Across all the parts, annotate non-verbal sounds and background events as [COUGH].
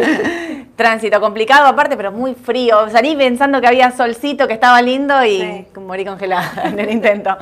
[LAUGHS] Tránsito complicado aparte, pero muy frío. Salí pensando que había solcito, que estaba lindo y morí congelada [LAUGHS] en el intento.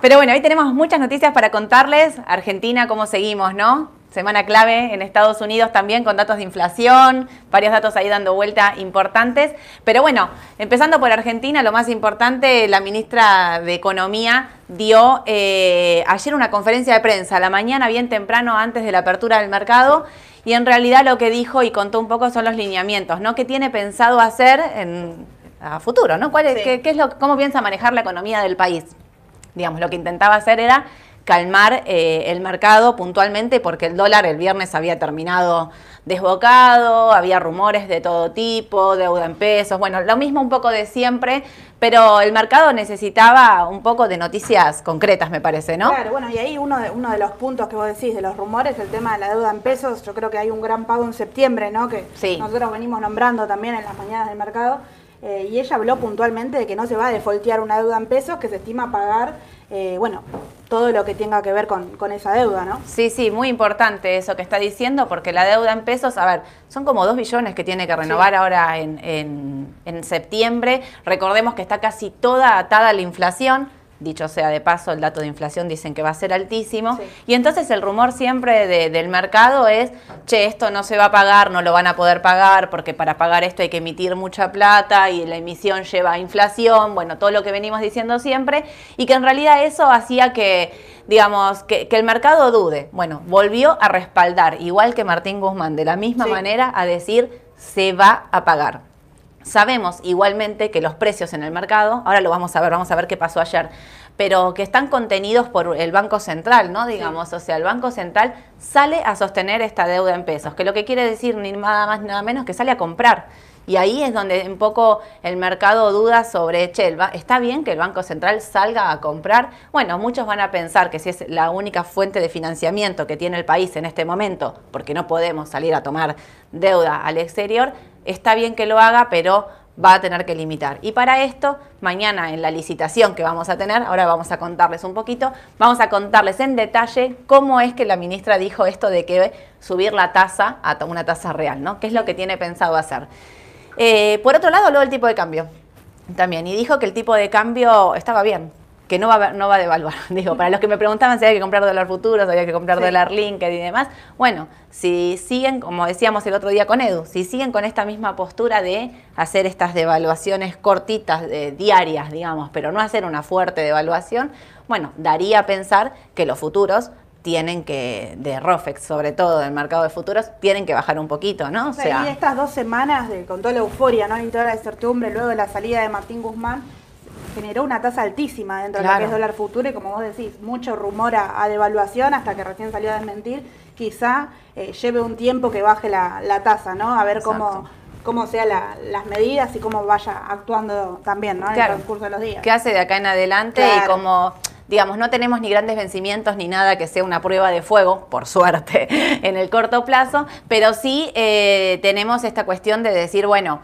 Pero bueno, hoy tenemos muchas noticias para contarles. Argentina, cómo seguimos, ¿no? Semana clave en Estados Unidos también con datos de inflación, varios datos ahí dando vuelta importantes. Pero bueno, empezando por Argentina, lo más importante, la ministra de Economía dio eh, ayer una conferencia de prensa, a la mañana bien temprano antes de la apertura del mercado. Y en realidad lo que dijo y contó un poco son los lineamientos, ¿no? ¿Qué tiene pensado hacer en, a futuro, ¿no? ¿Cuál es, qué, es lo, ¿Cómo piensa manejar la economía del país? Digamos, lo que intentaba hacer era calmar eh, el mercado puntualmente porque el dólar el viernes había terminado desbocado, había rumores de todo tipo, deuda en pesos, bueno, lo mismo un poco de siempre, pero el mercado necesitaba un poco de noticias concretas, me parece, ¿no? Claro, bueno, y ahí uno de, uno de los puntos que vos decís de los rumores, el tema de la deuda en pesos, yo creo que hay un gran pago en septiembre, ¿no? Que nosotros venimos nombrando también en las mañanas del mercado, eh, y ella habló puntualmente de que no se va a defoltear una deuda en pesos que se estima pagar eh, bueno, todo lo que tenga que ver con, esa deuda, ¿no? Sí, sí, muy importante eso que está diciendo, porque la deuda en pesos, a ver, son como dos billones que tiene que renovar ahora en, en septiembre. Recordemos que está casi toda atada a la inflación dicho sea de paso, el dato de inflación dicen que va a ser altísimo. Y entonces el rumor siempre del mercado es, che, esto no se va a pagar, no lo van a poder pagar, porque para pagar esto hay que emitir mucha plata y la emisión lleva a inflación, bueno, todo lo que venimos diciendo siempre, y que en realidad eso hacía que, digamos, que, el mercado dude. Bueno, volvió a respaldar, igual que Martín Guzmán, de la misma manera, a decir, se va a pagar. Sabemos igualmente que los precios en el mercado, ahora lo vamos a ver, vamos a ver qué pasó ayer, pero que están contenidos por el Banco Central, ¿no? Digamos, o sea, el Banco Central sale a sostener esta deuda en pesos, que lo que quiere decir ni nada más nada menos que sale a comprar. Y ahí es donde un poco el mercado duda sobre, Chelva. ¿está bien que el Banco Central salga a comprar? Bueno, muchos van a pensar que si es la única fuente de financiamiento que tiene el país en este momento, porque no podemos salir a tomar deuda al exterior, está bien que lo haga, pero va a tener que limitar. Y para esto, mañana en la licitación que vamos a tener, ahora vamos a contarles un poquito, vamos a contarles en detalle cómo es que la ministra dijo esto de que subir la tasa a una tasa real, ¿no? ¿Qué es lo que tiene pensado hacer? Eh, por otro lado, luego el tipo de cambio también, y dijo que el tipo de cambio estaba bien, que no va, no va a devaluar. [LAUGHS] Digo, para los que me preguntaban si había que comprar dólar futuro, si había que comprar dólar linked y demás, bueno, si siguen, como decíamos el otro día con Edu, si siguen con esta misma postura de hacer estas devaluaciones cortitas, diarias, digamos, pero no hacer una fuerte devaluación, bueno, daría a pensar que los futuros tienen que, de ROFEX sobre todo, del mercado de futuros, tienen que bajar un poquito, ¿no? O sea, y estas dos semanas, de, con toda la euforia, ¿no? Y toda la incertidumbre luego de la salida de Martín Guzmán, generó una tasa altísima dentro de lo que es dólar futuro y como vos decís, mucho rumor a, devaluación hasta que recién salió a desmentir, quizá eh, lleve un tiempo que baje la, tasa, ¿no? A ver cómo cómo sean las medidas y cómo vaya actuando también, ¿no? En el transcurso de los días. ¿Qué hace de acá en adelante y cómo digamos, no tenemos ni grandes vencimientos ni nada que sea una prueba de fuego, por suerte, [LAUGHS] en el corto plazo, pero sí eh, tenemos esta cuestión de decir, bueno,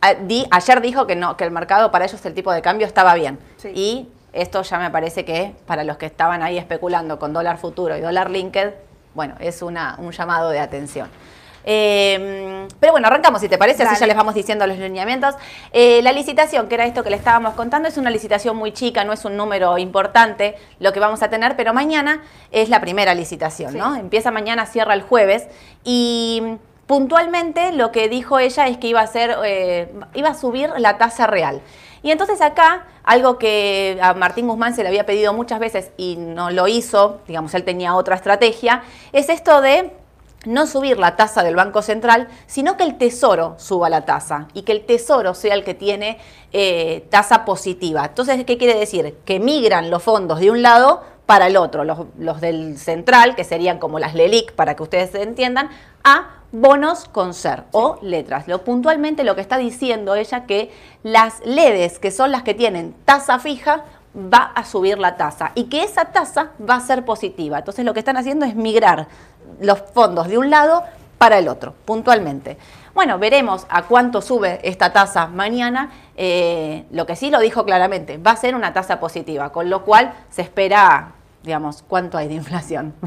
ayer dijo que no, que el mercado para ellos el tipo de cambio estaba bien. Y esto ya me parece que para los que estaban ahí especulando con dólar futuro y dólar linked, bueno, es una, un llamado de atención. Em, pero bueno, arrancamos, si te parece, así ya les vamos diciendo los lineamientos. Eh, la licitación, que era esto que le estábamos contando, es una licitación muy chica, no es un número importante lo que vamos a tener, pero mañana es la primera licitación, ¿no? Empieza mañana, cierra el jueves y puntualmente lo que dijo ella es que iba a eh, iba a subir la tasa real. Y entonces acá, algo que a Martín Guzmán se le había pedido muchas veces y no lo hizo, digamos, él tenía otra estrategia, es esto de no subir la tasa del Banco Central, sino que el Tesoro suba la tasa y que el Tesoro sea el que tiene eh, tasa positiva. Entonces, ¿qué quiere decir? Que migran los fondos de un lado para el otro, los, los del central, que serían como las LELIC, para que ustedes entiendan, a bonos con ser o letras. Lo puntualmente lo que está diciendo ella que las LEDs, que son las que tienen tasa fija, va a subir la tasa y que esa tasa va a ser positiva. Entonces lo que están haciendo es migrar los fondos de un lado para el otro, puntualmente. Bueno, veremos a cuánto sube esta tasa mañana. Eh, lo que sí lo dijo claramente, va a ser una tasa positiva, con lo cual se espera, digamos, cuánto hay de inflación. [LAUGHS]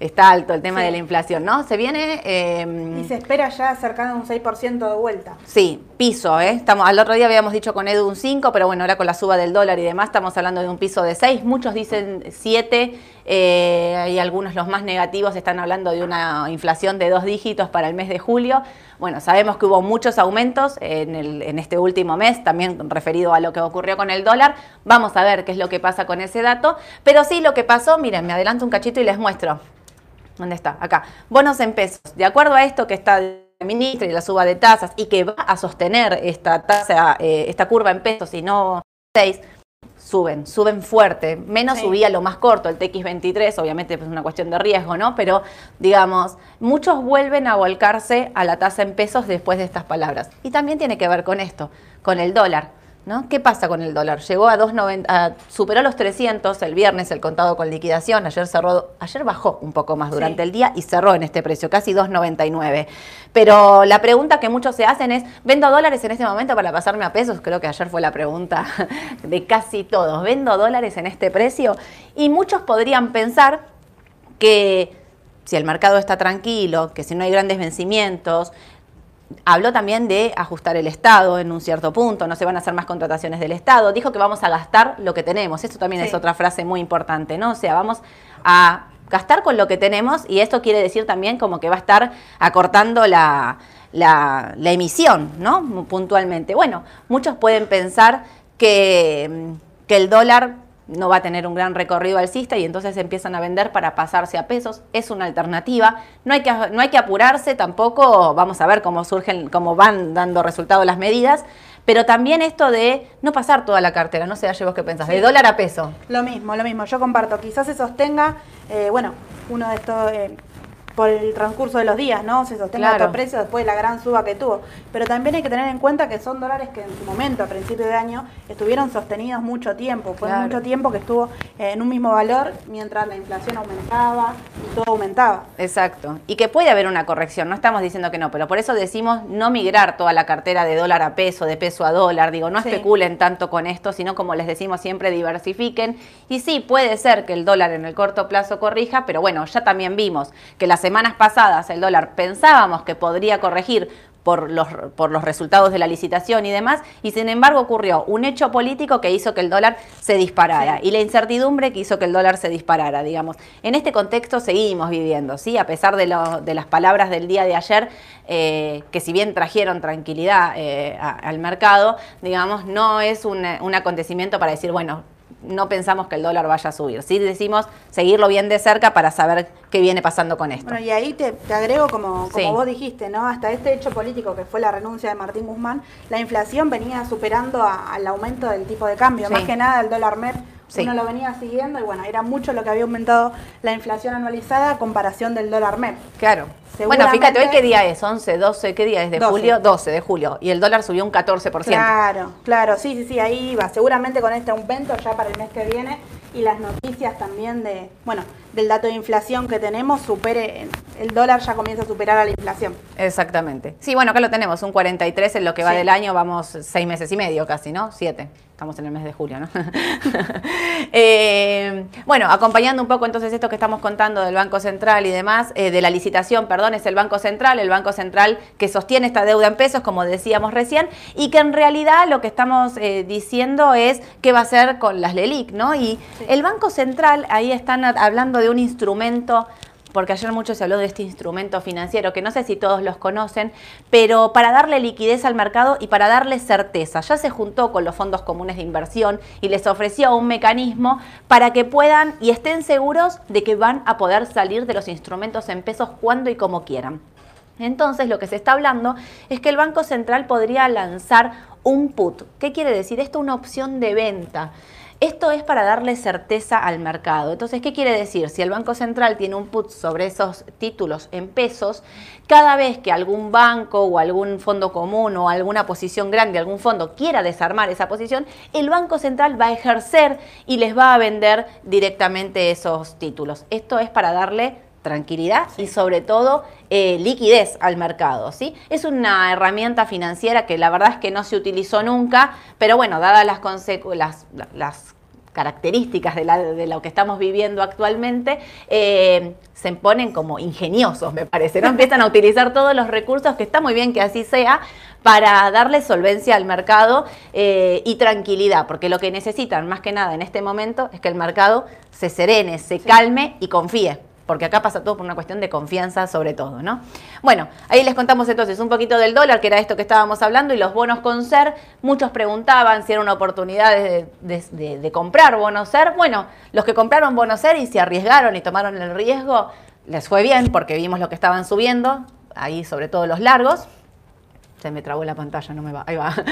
está alto el tema de la inflación, ¿no? Se viene... Em, y se espera ya cercano a un 6% de vuelta. Sí, piso, ¿eh? Estamos, al otro día habíamos dicho con Edu un 5, pero bueno, ahora con la suba del dólar y demás estamos hablando de un piso de 6, muchos dicen 7, eh, y algunos los más negativos están hablando de una inflación de dos dígitos para el mes de julio. Bueno, sabemos que hubo muchos aumentos en, en este último mes, también referido a lo que ocurrió con el dólar. Vamos a ver qué es lo que pasa con ese dato, pero sí lo que pasó, miren, me adelanto un cachito y les muestro. ¿Dónde está? Acá. Bonos en pesos. De acuerdo a esto que está el ministro y la suba de tasas y que va a sostener esta tasa, eh, esta curva en pesos y no 6, suben, suben fuerte. Menos subía lo más corto, el TX23, obviamente es una cuestión de riesgo, ¿no? Pero, digamos, muchos vuelven a volcarse a la tasa en pesos después de estas palabras. Y también tiene que ver con esto, con el dólar. ¿No? ¿Qué pasa con el dólar? Llegó a 2.90, superó los 300 el viernes el contado con liquidación, ayer cerró, ayer bajó un poco más durante el día y cerró en este precio, casi 2.99. Pero la pregunta que muchos se hacen es, ¿vendo dólares en este momento para pasarme a pesos? Creo que ayer fue la pregunta [LAUGHS] de casi todos, ¿vendo dólares en este precio? Y muchos podrían pensar que si el mercado está tranquilo, que si no hay grandes vencimientos, Habló también de ajustar el Estado en un cierto punto, no se van a hacer más contrataciones del Estado. Dijo que vamos a gastar lo que tenemos. Esto también es otra frase muy importante, ¿no? O sea, vamos a gastar con lo que tenemos y esto quiere decir también como que va a estar acortando la, la, emisión, ¿no? Puntualmente. Bueno, muchos pueden pensar que, que el dólar no va a tener un gran recorrido alcista y entonces empiezan a vender para pasarse a pesos. Es una alternativa. No hay que, no hay que apurarse tampoco. Vamos a ver cómo surgen, cómo van dando resultados las medidas. Pero también esto de no pasar toda la cartera, no sé, Aye, vos qué pensás, de dólar a peso. Lo mismo, lo mismo. Yo comparto, quizás se sostenga, eh, bueno, uno de estos, eh, por el transcurso de los días, ¿no? Se sostenga claro. otro precio después de la gran suba que tuvo. Pero también hay que tener en cuenta que son dólares que en su momento, a principio de año, estuvieron sostenidos mucho tiempo. Fue mucho tiempo que estuvo eh, en un mismo valor mientras la inflación aumentaba y todo aumentaba. Exacto. Y que puede haber una corrección, no estamos diciendo que no, pero por eso decimos no migrar toda la cartera de dólar a peso, de peso a dólar. Digo, no especulen tanto con esto, sino como les decimos siempre, diversifiquen. Y sí, puede ser que el dólar en el corto plazo corrija, pero bueno, ya también vimos que semanas pasadas el dólar pensábamos que podría corregir por los, por los resultados de la licitación y demás, y sin embargo ocurrió un hecho político que hizo que el dólar se disparara y la incertidumbre que hizo que el dólar se disparara, digamos. En este contexto seguimos viviendo, ¿sí? A pesar de, lo, de las palabras del día de ayer, eh, que si bien trajeron tranquilidad eh, al mercado, digamos, no es un, un acontecimiento para decir, bueno, no pensamos que el dólar vaya a subir. Sí decimos seguirlo bien de cerca para saber qué viene pasando con esto. Bueno, y ahí te, agrego, como, como vos dijiste, ¿no? Hasta este hecho político que fue la renuncia de Martín Guzmán, la inflación venía superando al aumento del tipo de cambio. Más que nada el dólar MEP uno lo venía siguiendo y bueno, era mucho lo que había aumentado la inflación anualizada a comparación del dólar MEP. Claro. Bueno, fíjate, hoy qué día es, 11, 12, ¿qué día es de julio? 12 de julio. Y el dólar subió un 14%. Claro, claro, sí, sí, sí, ahí va. Seguramente con este aumento ya para el mes que viene y las noticias también de, bueno, del dato de inflación que tenemos, supere, el dólar ya comienza a superar a la inflación. Exactamente. Sí, bueno, acá lo tenemos, un 43 en lo que va del año, vamos seis meses y medio casi, ¿no? Siete. Estamos en el mes de julio, ¿no? [LAUGHS] Eh, bueno, acompañando un poco entonces esto que estamos contando del Banco Central y demás, eh, de la licitación, perdón, es el Banco Central, el Banco Central que sostiene esta deuda en pesos, como decíamos recién, y que en realidad lo que estamos eh, diciendo es qué va a hacer con las LELIC, ¿no? Y el Banco Central, ahí están hablando de un instrumento porque ayer mucho se habló de este instrumento financiero, que no sé si todos los conocen, pero para darle liquidez al mercado y para darle certeza. Ya se juntó con los fondos comunes de inversión y les ofreció un mecanismo para que puedan y estén seguros de que van a poder salir de los instrumentos en pesos cuando y como quieran. Entonces lo que se está hablando es que el Banco Central podría lanzar un put. ¿Qué quiere decir? Esto es una opción de venta. Esto es para darle certeza al mercado. Entonces, ¿qué quiere decir? Si el Banco Central tiene un put sobre esos títulos en pesos, cada vez que algún banco o algún fondo común o alguna posición grande, algún fondo quiera desarmar esa posición, el Banco Central va a ejercer y les va a vender directamente esos títulos. Esto es para darle tranquilidad y sobre todo eh, liquidez al mercado. ¿sí? Es una herramienta financiera que la verdad es que no se utilizó nunca, pero bueno, dadas las, las, las características de, lo que estamos viviendo actualmente, eh, se ponen como ingeniosos, me parece, ¿no? Empiezan a utilizar todos los recursos, que está muy bien que así sea, para darle solvencia al mercado eh, y tranquilidad, porque lo que necesitan más que nada en este momento es que el mercado se serene, se calme y confíe porque acá pasa todo por una cuestión de confianza sobre todo, ¿no? Bueno, ahí les contamos entonces un poquito del dólar, que era esto que estábamos hablando, y los bonos con ser. Muchos preguntaban si era una oportunidad de, comprar bonos ser. Bueno, los que compraron bonos ser y se arriesgaron y tomaron el riesgo, les fue bien porque vimos lo que estaban subiendo, ahí sobre todo los largos, se me trabó la pantalla, no me va. Ahí va. [LAUGHS]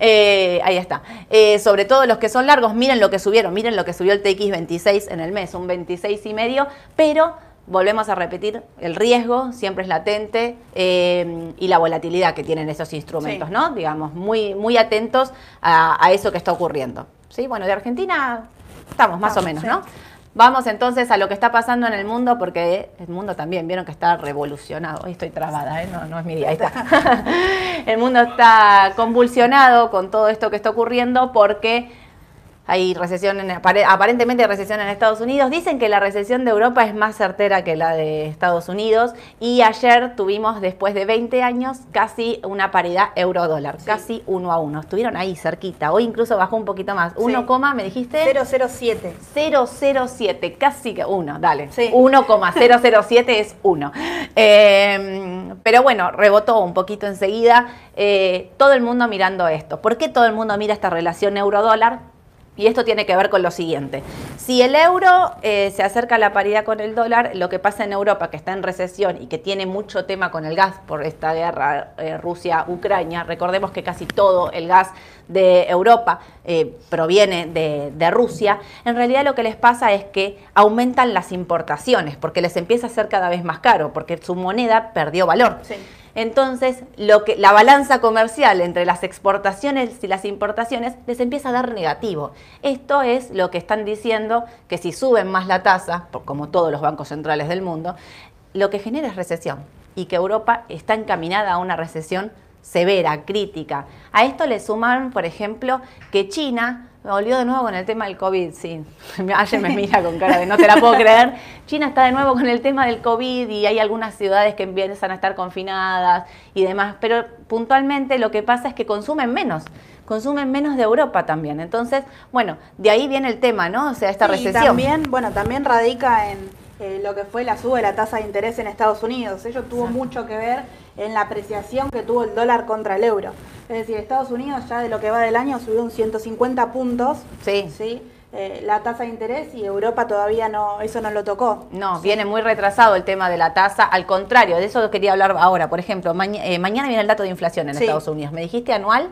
Eh, ahí está. Eh, sobre todo los que son largos, miren lo que subieron. Miren lo que subió el TX26 en el mes, un 26 y medio. Pero volvemos a repetir, el riesgo siempre es latente eh, y la volatilidad que tienen esos instrumentos, ¿no? Digamos, muy, muy atentos a, eso que está ocurriendo. Sí, bueno, de Argentina estamos más o menos, ¿no? Vamos entonces a lo que está pasando en el mundo, porque el mundo también, vieron que está revolucionado. Hoy estoy trabada, ¿eh? no, no es mi día, ahí está. [LAUGHS] el mundo está convulsionado con todo esto que está ocurriendo porque hay recesión, en, aparentemente hay recesión en Estados Unidos. Dicen que la recesión de Europa es más certera que la de Estados Unidos. Y ayer tuvimos, después de 20 años, casi una paridad euro-dólar, casi uno a uno. Estuvieron ahí cerquita. Hoy incluso bajó un poquito más. 1, me dijiste. 007. 007, casi que 1, dale. 1,007 es 1. Em, pero bueno, rebotó un poquito enseguida. Eh, todo el mundo mirando esto. ¿Por qué todo el mundo mira esta relación euro-dólar? Y esto tiene que ver con lo siguiente. Si el euro eh, se acerca a la paridad con el dólar, lo que pasa en Europa, que está en recesión y que tiene mucho tema con el gas por esta guerra eh, Rusia-Ucrania, recordemos que casi todo el gas de Europa eh, proviene de, de, Rusia, en realidad lo que les pasa es que aumentan las importaciones porque les empieza a ser cada vez más caro, porque su moneda perdió valor. Sí. Entonces, lo que, la balanza comercial entre las exportaciones y las importaciones les empieza a dar negativo. Esto es lo que están diciendo que si suben más la tasa, como todos los bancos centrales del mundo, lo que genera es recesión y que Europa está encaminada a una recesión severa, crítica. A esto le suman, por ejemplo, que China me volvió de nuevo con el tema del COVID, sí. [LAUGHS] Ayer me mira con cara de no te la puedo creer. China está de nuevo con el tema del COVID y hay algunas ciudades que empiezan a estar confinadas y demás. Pero puntualmente lo que pasa es que consumen menos. Consumen menos de Europa también. Entonces, bueno, de ahí viene el tema, ¿no? O sea, esta recesión. Y también, bueno, también radica en eh, lo que fue la suba de la tasa de interés en Estados Unidos. Ello tuvo mucho que ver en la apreciación que tuvo el dólar contra el euro. Es decir, Estados Unidos ya de lo que va del año subió un 150 puntos. Sí. ¿sí? Eh, la tasa de interés y Europa todavía no, eso no lo tocó. No, viene muy retrasado el tema de la tasa. Al contrario, de eso quería hablar ahora. Por ejemplo, eh, mañana viene el dato de inflación en Estados Unidos. ¿Me dijiste anual?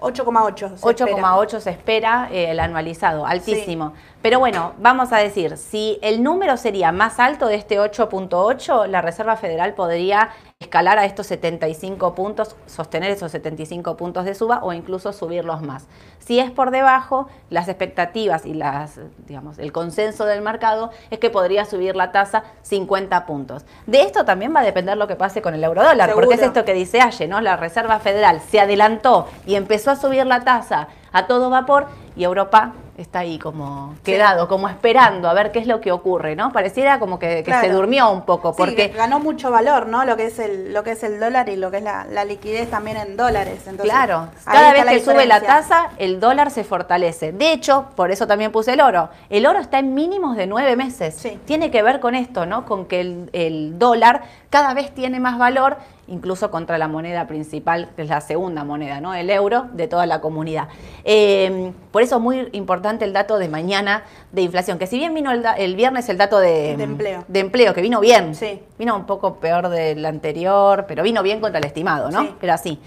8,8. 8,8 se espera eh, el anualizado, altísimo. Pero bueno, vamos a decir, si el número sería más alto de este 8.8, la Reserva Federal podría escalar a estos 75 puntos, sostener esos 75 puntos de suba o incluso subirlos más. Si es por debajo, las expectativas y las, digamos, el consenso del mercado es que podría subir la tasa 50 puntos. De esto también va a depender lo que pase con el eurodólar, porque es esto que dice Aye, ¿no? La Reserva Federal se adelantó y empezó a subir la tasa a todo vapor y Europa está ahí como quedado, como esperando a ver qué es lo que ocurre, ¿no? Pareciera como que, se durmió un poco, porque ganó mucho valor, ¿no? Lo que es el lo que es el dólar y lo que es la, liquidez también en dólares. claro, cada vez que sube la tasa, el dólar se fortalece. De hecho, por eso también puse el oro. El oro está en mínimos de nueve meses. Tiene que ver con esto, ¿no? Con que el, el dólar cada vez tiene más valor incluso contra la moneda principal, que es la segunda moneda, ¿no? El euro de toda la comunidad. Eh, por eso es muy importante el dato de mañana de inflación, que si bien vino el, viernes el dato de, empleo. de empleo, que vino bien, sí. vino un poco peor del anterior, pero vino bien contra el estimado, ¿no? Pero así.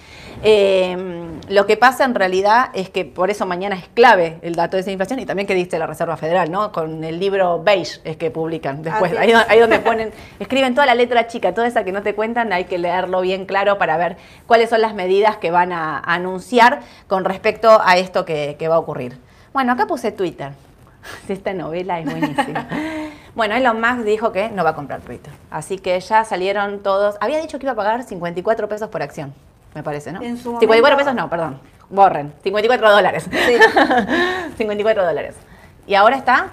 Eh, lo que pasa en realidad es que por eso mañana es clave el dato de esa inflación y también que dice la Reserva Federal, ¿no? Con el libro beige es que publican después, ahí, ahí donde ponen, escriben toda la letra chica, toda esa que no te cuentan, hay que leer bien claro para ver cuáles son las medidas que van a, anunciar con respecto a esto que, va a ocurrir. Bueno, acá puse Twitter. [LAUGHS] Esta novela es buenísima. [LAUGHS] Bueno, Elon Musk dijo que no va a comprar Twitter. Así que ya salieron todos. Había dicho que iba a pagar 54 pesos por acción. me parece, ¿no? En su 54 momento- pesos no, perdón. Borren. 54 dólares. Sí. [LAUGHS] 54 dólares. ¿Y ahora está?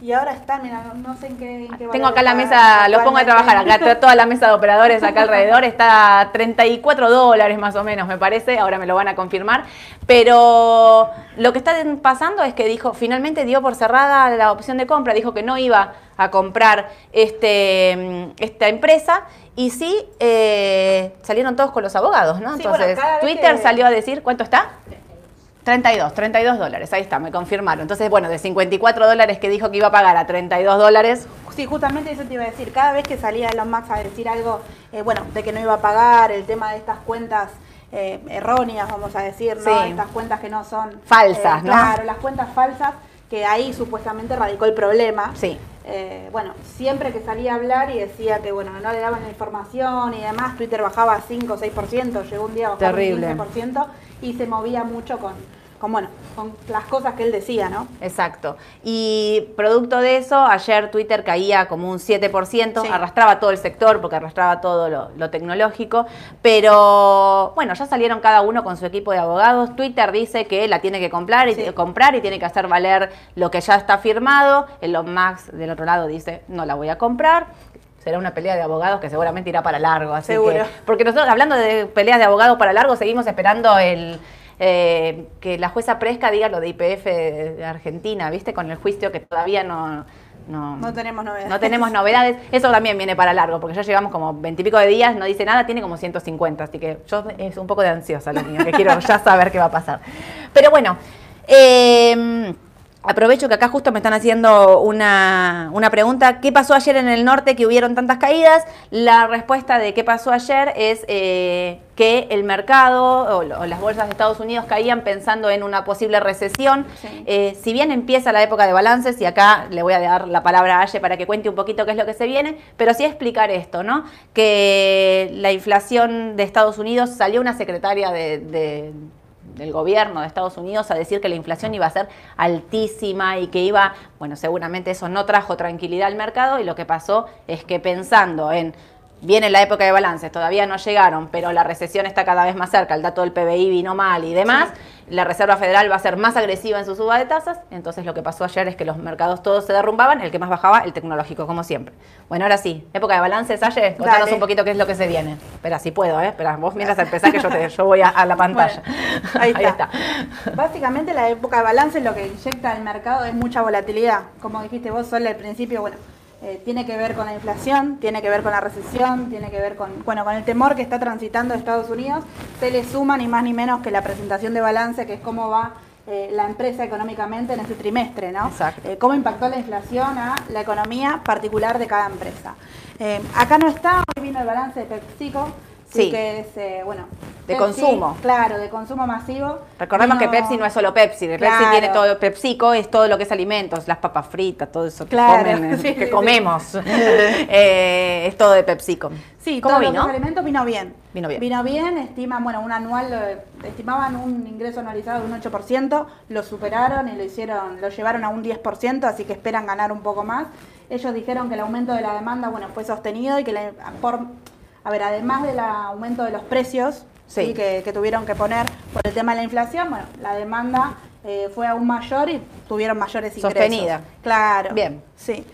Y ahora está, mira, no, no sé en qué, en qué Tengo acá la mesa, los pongo a trabajar, acá [LAUGHS] toda la mesa de operadores acá alrededor, está a 34 dólares más o menos, me parece, ahora me lo van a confirmar. Pero lo que está pasando es que dijo, finalmente dio por cerrada la opción de compra, dijo que no iba a comprar este, esta empresa y sí eh, salieron todos con los abogados, ¿no? Sí, Entonces, Twitter que- salió a decir, ¿cuánto está? 32, 32 dólares, ahí está, me confirmaron. Entonces, bueno, de 54 dólares que dijo que iba a pagar a 32 dólares, Sí, justamente eso te iba a decir. Cada vez que salía Elon Musk a decir algo, eh, bueno, de que no iba a pagar, el tema de estas cuentas eh, erróneas, vamos a decir, ¿no? Sí. Estas cuentas que no son... Falsas, eh, ¿no? Claro, las cuentas falsas, que ahí supuestamente radicó el problema. Sí. Eh, bueno, siempre que salía a hablar y decía que, bueno, no le daban la información y demás, Twitter bajaba 5 o 6%, llegó un día a bajar Terrible. un 15% y se movía mucho con, con, bueno, con las cosas que él decía, ¿no? Exacto. Y producto de eso, ayer Twitter caía como un 7%, Sí. arrastraba todo el sector porque arrastraba todo lo, lo tecnológico, pero bueno, ya salieron cada uno con su equipo de abogados. Twitter dice que la tiene que comprar y, Sí. comprar y tiene que hacer valer lo que ya está firmado. Elon Musk del otro lado dice, no la voy a comprar. Será una pelea de abogados que seguramente irá para largo. Así Seguro. que, porque nosotros, hablando de peleas de abogados para largo, seguimos esperando el, eh, que la jueza Presca diga lo de IPF de, Argentina, ¿viste? Con el juicio que todavía no... No, No tenemos novedades. no tenemos novedades. Eso también viene para largo, porque ya llevamos como veintipico de días, no dice nada, tiene como 150, así que yo es un poco de ansiosa lo mío, que quiero ya saber qué va a pasar. Pero bueno, eh, aprovecho que acá justo me están haciendo una, una pregunta. ¿Qué pasó ayer en el norte que hubieron tantas caídas? La respuesta de qué pasó ayer es eh, que el mercado o, las bolsas de Estados Unidos caían pensando en una posible recesión. Sí. Eh, si bien empieza la época de balances, y acá le voy a dar la palabra a Aye para que cuente un poquito qué es lo que se viene, pero sí explicar esto, ¿no? Que la inflación de Estados Unidos salió una secretaria de- de- del gobierno de Estados Unidos a decir que la inflación iba a ser altísima y que iba, bueno, seguramente eso no trajo tranquilidad al mercado y lo que pasó es que pensando en Viene la época de balances, todavía no llegaron, pero la recesión está cada vez más cerca, el dato del PBI vino mal y demás. La Reserva Federal va a ser más agresiva en su suba de tasas. Entonces lo que pasó ayer es que los mercados todos se derrumbaban, el que más bajaba, el tecnológico, como siempre. Bueno, ahora sí, época de balances, Aye, contanos Dale. un poquito qué es lo que se viene. Espera, si puedo, ¿eh? Espera, vos mientras [LAUGHS] empezás que yo, te, yo voy a, a la pantalla. Bueno, ahí [LAUGHS] está. Básicamente la época de balance lo que inyecta al mercado es mucha volatilidad. Como dijiste vos, Sol, al principio, bueno, eh, tiene que ver con la inflación, tiene que ver con la recesión, tiene que ver con, bueno, con el temor que está transitando Estados Unidos. Se le suma ni más ni menos que la presentación de balance, que es cómo va eh, la empresa económicamente en ese trimestre, ¿no? Exacto. Eh, cómo impactó la inflación a la economía particular de cada empresa. Acá no está, hoy vino el balance de PepsiCo, sí, que es, eh, bueno... De Pepsi, consumo. Claro, de consumo masivo. Recordemos que Pepsi no es solo Pepsi, de Pepsi Claro. tiene todo, PepsiCo es todo lo que es alimentos, las papas fritas, todo eso que, Claro, comen, [LAUGHS] sí, que sí, comemos, [LAUGHS] Eh, es todo de PepsiCo. Sí, ¿Cómo todo lo vino? que es alimentos vino bien. Vino bien. Vino bien, estiman, bueno, un anual, estimaban un ingreso anualizado de un 8%, lo superaron y lo hicieron, lo llevaron a un 10%, así que esperan ganar un poco más. Ellos dijeron que el aumento de la demanda, bueno, fue sostenido y que la- por, a ver, además del aumento de los precios, Sí. sí, que, que tuvieron que poner por el tema de la inflación, bueno, la demanda eh, fue aún mayor y tuvieron mayores ingresos. Sostenida. Claro. Bien. Sí.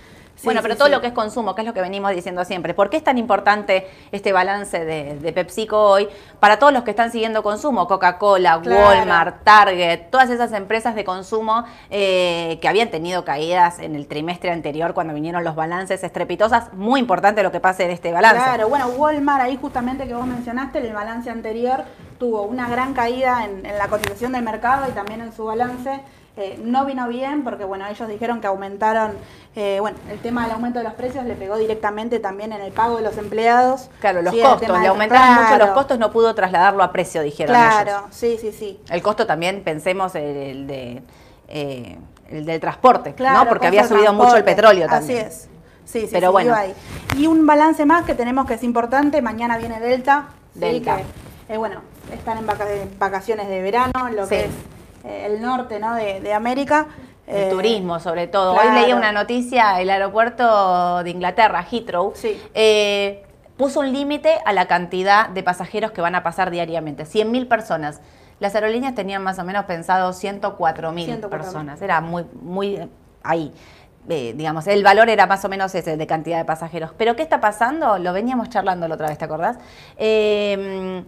Sí, bueno, sí, pero todo sí. lo que es consumo, que es lo que venimos diciendo siempre. ¿Por qué es tan importante este balance de, de PepsiCo hoy para todos los que están siguiendo consumo? Coca-Cola, Claro. Walmart, Target, todas esas empresas de consumo eh, que habían tenido caídas en el trimestre anterior cuando vinieron los balances estrepitosas. Muy importante lo que pase en este balance. Claro, bueno, Walmart, ahí justamente que vos mencionaste, en el balance anterior tuvo una gran caída en, en la cotización del mercado y también en su balance. Eh, no vino bien porque, bueno, ellos dijeron que aumentaron, eh, bueno, el tema del aumento de los precios le pegó directamente también en el pago de los empleados. Claro, los Sí, costos, le aumentaron mucho los costos, no pudo trasladarlo a precio, dijeron Claro, ellos. sí, sí, sí. El costo también, pensemos, el, el de, eh, el del transporte, Claro, ¿no? Porque costo había subido mucho el petróleo también. Así es. Sí, sí, Pero sí, bueno. ahí. Y un balance más que tenemos que es importante, mañana viene Delta. sí, Delta. que, eh, bueno, están en vaca- en vacaciones de verano, lo Sí. que es el norte ¿no? de, de América. El Eh, turismo, sobre todo. claro. Hoy leía una noticia, el aeropuerto de Inglaterra, Heathrow, Sí. eh, puso un límite a la cantidad de pasajeros que van a pasar diariamente, 100.000 personas. Las aerolíneas tenían más o menos pensado 104.000 personas, era muy, muy ahí. Eh, digamos, el valor era más o menos ese de cantidad de pasajeros. Pero ¿qué está pasando? Lo veníamos charlando la otra vez, ¿te acordás? Eh,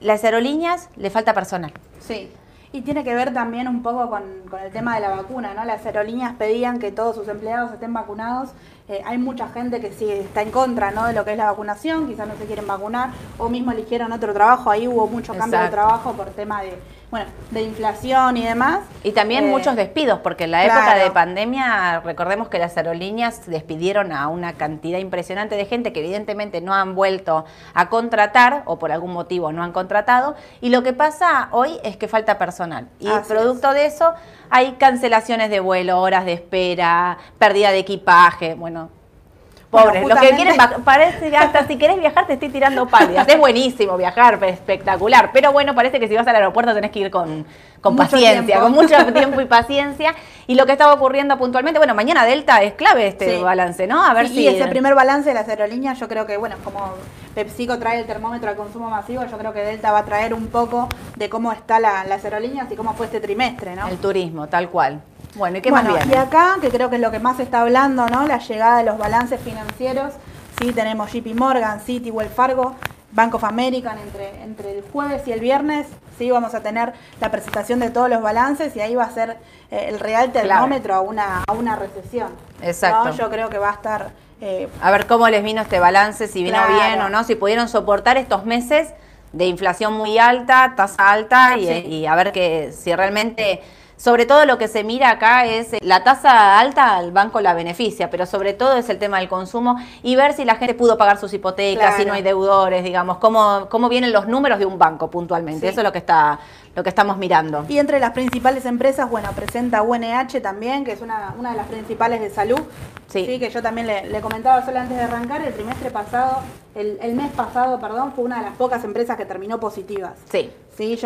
las aerolíneas le falta personal. Sí. Y tiene que ver también un poco con, el tema de la vacuna, ¿no? Las aerolíneas pedían que todos sus empleados estén vacunados. Eh, hay mucha gente que sí está en contra, ¿no? De lo que es la vacunación, quizás no se quieren vacunar, o mismo eligieron otro trabajo. Ahí hubo mucho cambio de trabajo por tema de bueno, de inflación y demás. Y también eh, muchos despidos, porque en la época de pandemia, recordemos que las aerolíneas despidieron a una cantidad impresionante de gente que evidentemente no han vuelto a contratar o por algún motivo no han contratado. Y lo que pasa hoy es que falta personal. Y producto de eso hay cancelaciones de vuelo, horas de espera, pérdida de equipaje, bueno, Pobres, los que quieren [LAUGHS] parece hasta si querés viajar te estoy tirando pálidas. Es buenísimo viajar, espectacular. Pero bueno, parece que si vas al aeropuerto tenés que ir con, con paciencia, con mucho [LAUGHS] tiempo y paciencia. Y lo que estaba ocurriendo puntualmente, bueno, mañana Delta es clave este balance, ¿no? A ver si. Y ese primer balance de las aerolíneas, yo creo que, bueno, como PepsiCo trae el termómetro al consumo masivo, yo creo que Delta va a traer un poco de cómo está la, las aerolíneas y cómo fue este trimestre, ¿no? El turismo, tal cual. Bueno, ¿y qué más viene? Y acá, que creo que es lo que más se está hablando, ¿no? La llegada de los balances financieros. Sí, tenemos JP Morgan, Citi, Wells Fargo, Bank of America entre, entre el jueves y el viernes. Sí, vamos a tener la presentación de todos los balances y ahí va a ser eh, el real termómetro a una, a una recesión. Exacto. Yo creo que va a estar... Eh, a ver cómo les vino este balance, si vino bien o no, si pudieron soportar estos meses de inflación muy alta, tasa alta y, y a ver que si realmente sobre todo lo que se mira acá es eh, la tasa alta al banco la beneficia, pero sobre todo es el tema del consumo y ver si la gente pudo pagar sus hipotecas, si no hay deudores, digamos, cómo, cómo vienen los números de un banco puntualmente. Eso es lo que está lo que estamos mirando. Y entre las principales empresas, bueno, presenta UNH también, que es una, una de las principales de salud. Sí. que yo también le, comentaba solo antes de arrancar, el trimestre pasado, el, el mes pasado, perdón, fue una de las pocas empresas que terminó positivas. Sí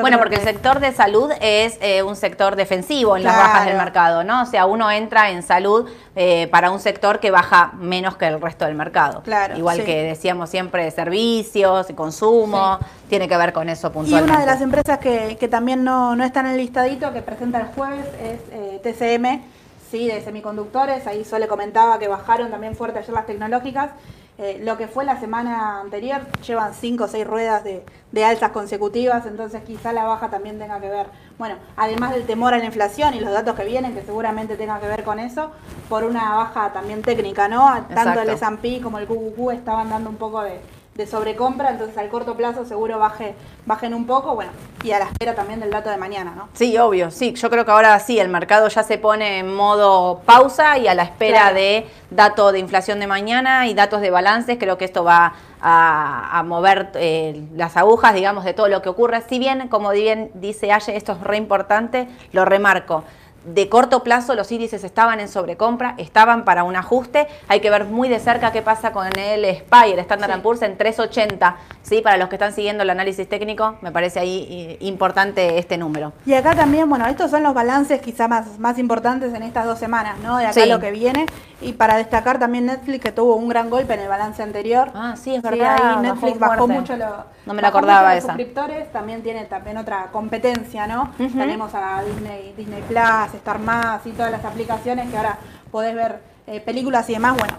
bueno, porque el sector de salud es eh, un sector defensivo en las bajas del mercado, ¿no? O sea, uno entra en salud eh, para un sector que baja menos que el resto del mercado. Claro. Igual que decíamos siempre, servicios y consumo, tiene que ver con eso puntualmente. Y una de las empresas que, que también no, no, está en el listadito que presenta el jueves es eh, TCM, sí, de semiconductores. Ahí Sole comentaba que bajaron también fuerte ayer las tecnológicas. Eh, lo que fue la semana anterior, llevan cinco o seis ruedas de, alzas consecutivas, entonces quizá la baja también tenga que ver, bueno, además del temor a la inflación y los datos que vienen, que seguramente tenga que ver con eso, por una baja también técnica, ¿no? Tanto el S&P como el QQQ estaban dando un poco de, de sobrecompra, entonces al corto plazo seguro baje, bajen un poco, bueno, y a la espera también del dato de mañana, ¿no? Sí, obvio, sí, yo creo que ahora sí, el mercado ya se pone en modo pausa y a la espera de dato de inflación de mañana y datos de balances, creo que esto va a, mover eh, las agujas, digamos, de todo lo que ocurre. Si bien, como bien dice Aye, esto es re importante, lo remarco de corto plazo los índices estaban en sobrecompra, estaban para un ajuste. Hay que ver muy de cerca qué pasa con el SPY, el Standard Poor's en 380. ¿sí? Para los que están siguiendo el análisis técnico, me parece ahí importante este número. Y acá también, bueno, estos son los balances quizá más, más importantes en estas dos semanas, ¿no? De acá lo que viene. Y para destacar también Netflix, que tuvo un gran golpe en el balance anterior. Ah, sí, es verdad. Netflix bajó, mucho los, no me la acordaba esa. suscriptores. También tiene también otra competencia, ¿no? Tenemos a Disney, Disney Plus, Star Más y todas las aplicaciones que ahora podés ver eh, películas y demás. Bueno,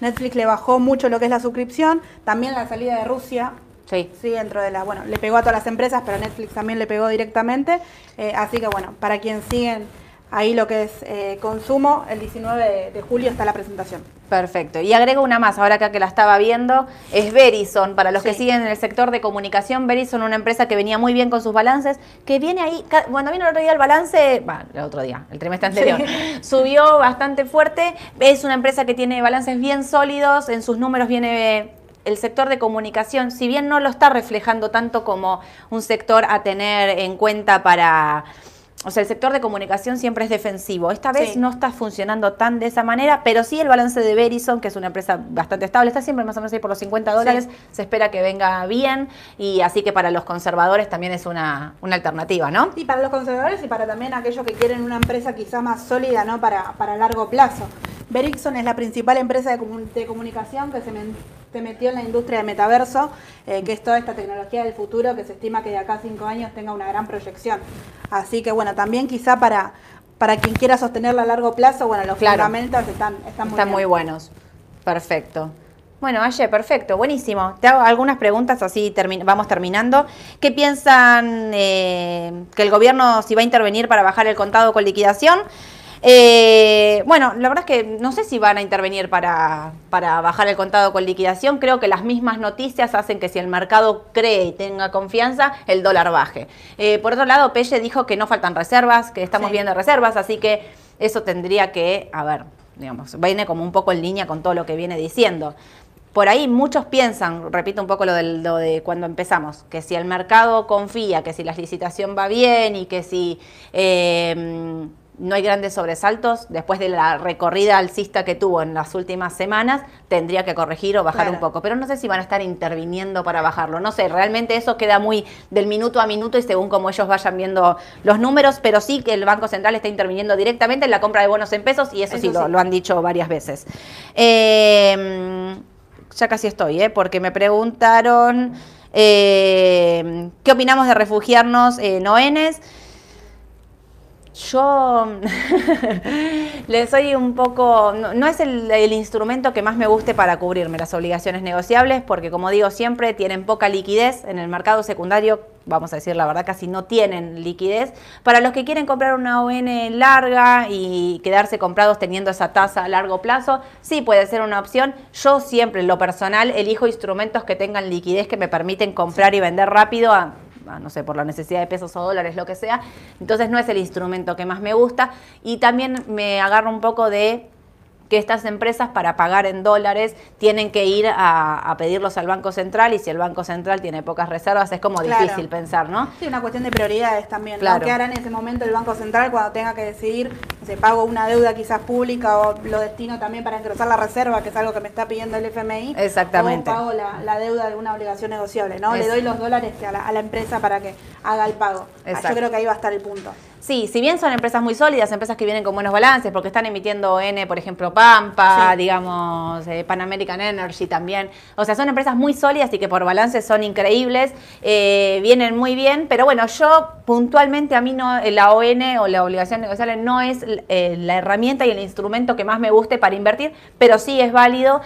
Netflix le bajó mucho lo que es la suscripción. También la salida de Rusia Sí. Sí, dentro de la, bueno, le pegó a todas las empresas, pero Netflix también le pegó directamente. Eh, así que bueno, para quien siguen ahí lo que es eh, consumo, el 19 de, julio está la presentación. Perfecto. Y agrego una más, ahora acá que la estaba viendo, es Verizon. Para los que siguen en el sector de comunicación, Verizon, una empresa que venía muy bien con sus balances, que viene ahí, bueno, vino el otro día el balance, bueno, el otro día, el trimestre anterior, [LAUGHS] subió bastante fuerte. Es una empresa que tiene balances bien sólidos, en sus números viene el sector de comunicación, si bien no lo está reflejando tanto como un sector a tener en cuenta para o sea, el sector de comunicación siempre es defensivo. Esta vez no está funcionando tan de esa manera, pero sí el balance de Verizon, que es una empresa bastante estable, está siempre más o menos ahí por los 50 dólares, se espera que venga bien y así que para los conservadores también es una, alternativa, ¿no? Y para los conservadores y para también aquellos que quieren una empresa quizá más sólida, ¿no? Para, para largo plazo. Verizon es la principal empresa de, comunicación que se, esté metido en la industria de metaverso, eh, que es toda esta tecnología del futuro que se estima que de acá a cinco años tenga una gran proyección. Así que bueno, también quizá para, para quien quiera sostenerla a largo plazo, bueno, los fundamentos están, están, muy, muy buenos. Perfecto. Bueno, Aye, perfecto, buenísimo. Te hago algunas preguntas, así vamos terminando. ¿Qué piensan eh, que el gobierno si va a intervenir para bajar el contado con liquidación? Eh, bueno, la verdad es que no sé si van a intervenir para, bajar el contado con liquidación. Creo que las mismas noticias hacen que si el mercado cree y tenga confianza, el dólar baje. Eh, por otro lado, Pelle dijo que no faltan reservas, que estamos viendo reservas, así que eso tendría que, a ver, digamos, viene como un poco en línea con todo lo que viene diciendo por ahí muchos piensan, repito un poco lo, de cuando empezamos, que si el mercado confía, que si la licitación va bien y que si em, no hay grandes sobresaltos, después de la recorrida alcista que tuvo en las últimas semanas, tendría que corregir o bajar un poco. Pero no sé si van a estar interviniendo para bajarlo. No sé, realmente eso queda muy del minuto a minuto y según como ellos vayan viendo los números, pero sí que el Banco Central está interviniendo directamente en la compra de bonos en pesos y eso, sí, Lo, lo, han dicho varias veces. Eh, ya casi estoy, ¿eh? porque me preguntaron eh, qué opinamos de refugiarnos en ONs. Yo [LAUGHS] le soy un poco, no, es el, instrumento que más me guste para cubrirme las obligaciones negociables, porque como digo siempre, tienen poca liquidez en el mercado secundario, vamos a decir la verdad, casi no tienen liquidez. Para los que quieren comprar una ON larga y quedarse comprados teniendo esa tasa a largo plazo, sí puede ser una opción. Yo siempre, en lo personal, elijo instrumentos que tengan liquidez que me permiten comprar y vender rápido a no sé, por la necesidad de pesos o dólares, lo que sea. Entonces no es el instrumento que más me gusta. Y también me agarro un poco de que estas empresas para pagar en dólares tienen que ir a, pedirlos al Banco Central y si el Banco Central tiene pocas reservas es como difícil pensar, ¿no? Sí, una cuestión de prioridades también. Claro. ¿Qué hará en ese momento el Banco Central cuando tenga que decidir si pago una deuda quizás pública o lo destino también para engrosar la reserva, que es algo que me está pidiendo el FMI? Exactamente. O pago la, deuda de una obligación negociable, ¿no? Le doy los dólares a la, a la, empresa para que haga el pago. Yo creo que ahí va a estar el punto. Sí, si bien son empresas muy sólidas, empresas que vienen con buenos balances, porque están emitiendo N, por ejemplo, Pampa, digamos, eh, Pan American Energy también. O sea, son empresas muy sólidas y que por balances son increíbles, eh, vienen muy bien, pero bueno, yo puntualmente a mí no, la ON o la obligación negociable no es eh, la herramienta y el instrumento que más me guste para invertir, pero sí es válido.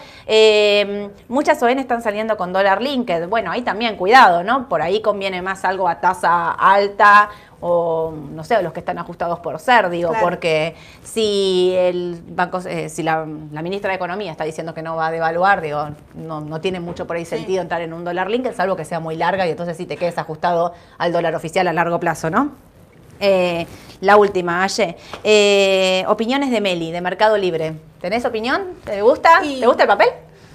muchas ON están saliendo con dólar linked. Bueno, ahí también cuidado, ¿no? Por ahí conviene más algo a tasa alta o no sé, los que están ajustados por ser, digo, porque si el banco, eh, si la, ministra de Economía está diciendo que no va a devaluar, digo, no, tiene mucho por ahí sentido entrar en un dólar link, salvo que sea muy larga y entonces sí te quedes ajustado al dólar oficial a largo plazo, ¿no? Eh, la última, Aye. Eh, opiniones de Meli, de Mercado Libre. ¿Tenés opinión? ¿Te gusta? ¿Te gusta el papel?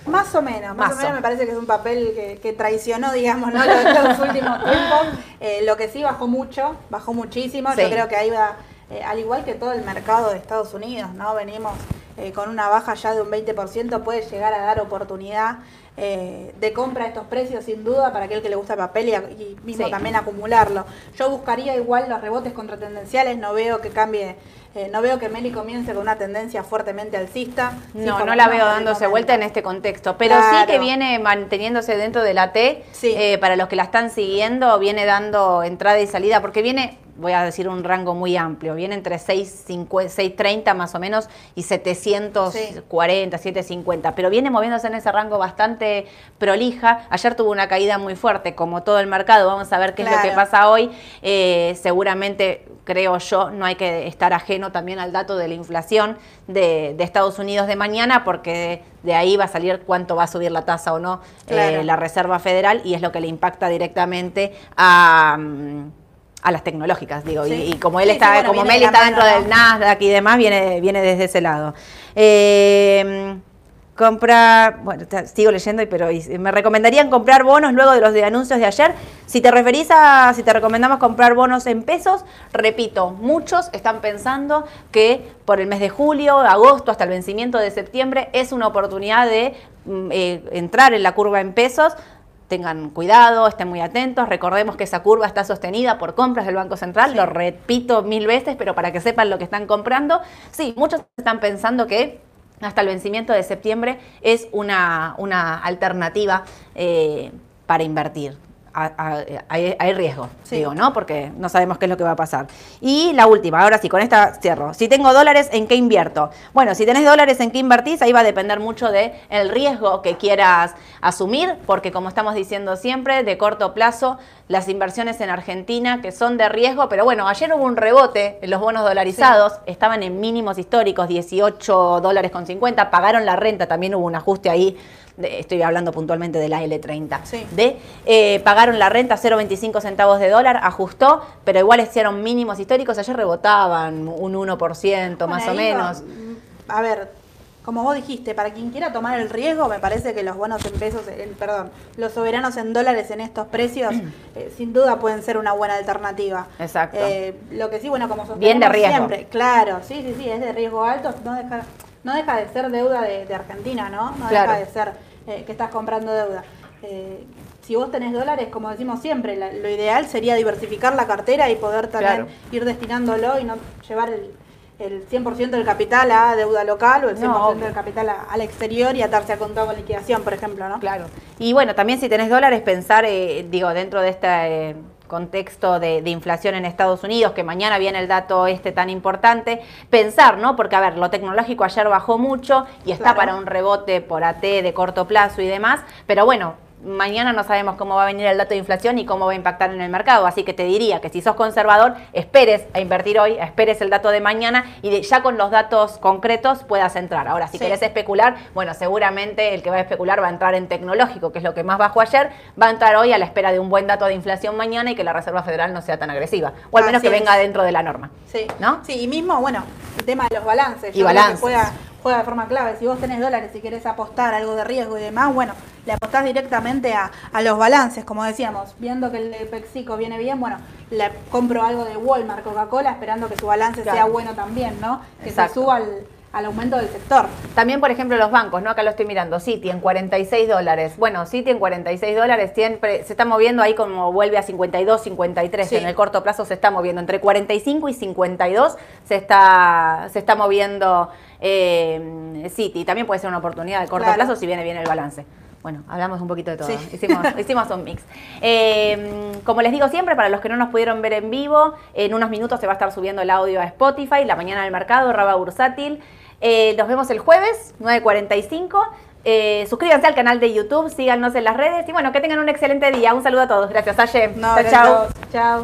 Más o menos, más, o menos me parece que es un papel que, traicionó, digamos, ¿no? los, [LAUGHS] últimos tiempos. Eh, lo que sí bajó mucho, bajó muchísimo. Yo creo que ahí va, eh, al igual que todo el mercado de Estados Unidos, ¿no? Venimos eh, con una baja ya de un 20%, puede llegar a dar oportunidad de compra a estos precios, sin duda, para aquel que le gusta el papel y, mismo también acumularlo. Yo buscaría igual los rebotes contratendenciales, no veo que cambie eh, no veo que Meli comience con una tendencia fuertemente alcista. No, no la veo dándose vuelta en este contexto, pero sí que viene manteniéndose dentro de la T. Eh, para los que la están siguiendo, viene dando entrada y salida, porque viene voy a decir un rango muy amplio, viene entre 630 más o menos y 740, 750, pero viene moviéndose en ese rango bastante prolija. Ayer tuvo una caída muy fuerte, como todo el mercado, vamos a ver qué es lo que pasa hoy. Eh, seguramente, creo yo, no hay que estar ajeno también al dato de la inflación de, Estados Unidos de mañana, porque de ahí va a salir cuánto va a subir la tasa o no eh, la Reserva Federal y es lo que le impacta directamente a... Mm, a las tecnológicas, digo, y, como él está, como Meli está dentro del Nasdaq y demás, viene, viene desde ese lado. Eh, comprar, bueno, sigo leyendo, pero me recomendarían comprar bonos luego de los de anuncios de ayer. Si te referís a, si te recomendamos comprar bonos en pesos, repito, muchos están pensando que por el mes de julio, agosto, hasta el vencimiento de septiembre, es una oportunidad de mm, eh, entrar en la curva en pesos tengan cuidado, estén muy atentos. Recordemos que esa curva está sostenida por compras del Banco Central, lo repito mil veces, pero para que sepan lo que están comprando. Sí, muchos están pensando que hasta el vencimiento de septiembre es una, una alternativa eh, para invertir hay, riesgo, digo, ¿no? Porque no sabemos qué es lo que va a pasar. Y la última, ahora sí, con esta cierro. Si tengo dólares, ¿en qué invierto? Bueno, si tenés dólares, ¿en qué invertís? Ahí va a depender mucho del el riesgo que quieras asumir, porque como estamos diciendo siempre, de corto plazo, las inversiones en Argentina, que son de riesgo, pero bueno, ayer hubo un rebote en los bonos dolarizados, estaban en mínimos históricos, 18 dólares con 50, pagaron la renta, también hubo un ajuste ahí estoy hablando puntualmente de la L30, de eh, pagaron la renta 0,25 centavos de dólar, ajustó, pero igual hicieron mínimos históricos, ayer rebotaban un 1% más o menos. a ver, como vos dijiste, para quien quiera tomar el riesgo, me parece que los bonos en pesos, perdón, los soberanos en dólares en estos precios, [CLEARS THROAT] eh, sin duda pueden ser una buena alternativa. Exacto. Eh, lo que sí, bueno, como Bien de riesgo. siempre, claro, sí, sí, sí, es de riesgo alto, no deja, no deja de ser deuda de, Argentina, ¿no? No deja de ser eh, que estás comprando deuda. Eh, si vos tenés dólares, como decimos siempre, lo ideal sería diversificar la cartera y poder también ir destinándolo y no llevar el, el 100% del capital a deuda local o el 100% del capital al exterior y atarse a contado con liquidación, por ejemplo, ¿no? Claro. Y bueno, también si tenés dólares, pensar, eh, digo, dentro de este contexto de, inflación en Estados Unidos, que mañana viene el dato este tan importante, pensar, ¿no? Porque, a ver, lo tecnológico ayer bajó mucho y está para un rebote por AT de corto plazo y demás, pero bueno, mañana no sabemos cómo va a venir el dato de inflación y cómo va a impactar en el mercado. Así que te diría que si sos conservador, esperes a invertir hoy, esperes el dato de mañana y ya con los datos concretos puedas entrar. Ahora, si querés especular, bueno, seguramente el que va a especular va a entrar en tecnológico, que es lo que más bajó ayer, va a entrar hoy a la espera de un buen dato de inflación mañana y que la Reserva Federal no sea tan agresiva. O al menos que venga dentro de la norma. Sí. ¿No? Sí, y mismo, bueno, el tema de los balances. Y balances juega de forma clave. Si vos tenés dólares y querés apostar algo de riesgo y demás, bueno, le apostás directamente a, los balances, como decíamos, viendo que el Pexico viene bien, bueno, le compro algo de Walmart, Coca-Cola, esperando que su balance sea bueno también, ¿no? Que se suba al al aumento del sector. También, por ejemplo, los bancos, ¿no? Acá lo estoy mirando, Citi en 46 dólares. Bueno, Citi en 46 dólares siempre se está moviendo ahí como vuelve a 52, 53. En el corto plazo se está moviendo. Entre 45 y 52 se está, se está moviendo eh, Citi. También puede ser una oportunidad de corto plazo si viene bien el balance. Bueno, hablamos un poquito de todo. Hicimos, [LAUGHS] hicimos un mix. Eh, como les digo siempre, para los que no nos pudieron ver en vivo, en unos minutos se va a estar subiendo el audio a Spotify, la mañana del mercado, Raba Bursátil. Eh, nos vemos el jueves, 9.45. Eh, suscríbanse al canal de YouTube, síganos en las redes y bueno, que tengan un excelente día. Un saludo a todos. Gracias, Aye. chao. Chao.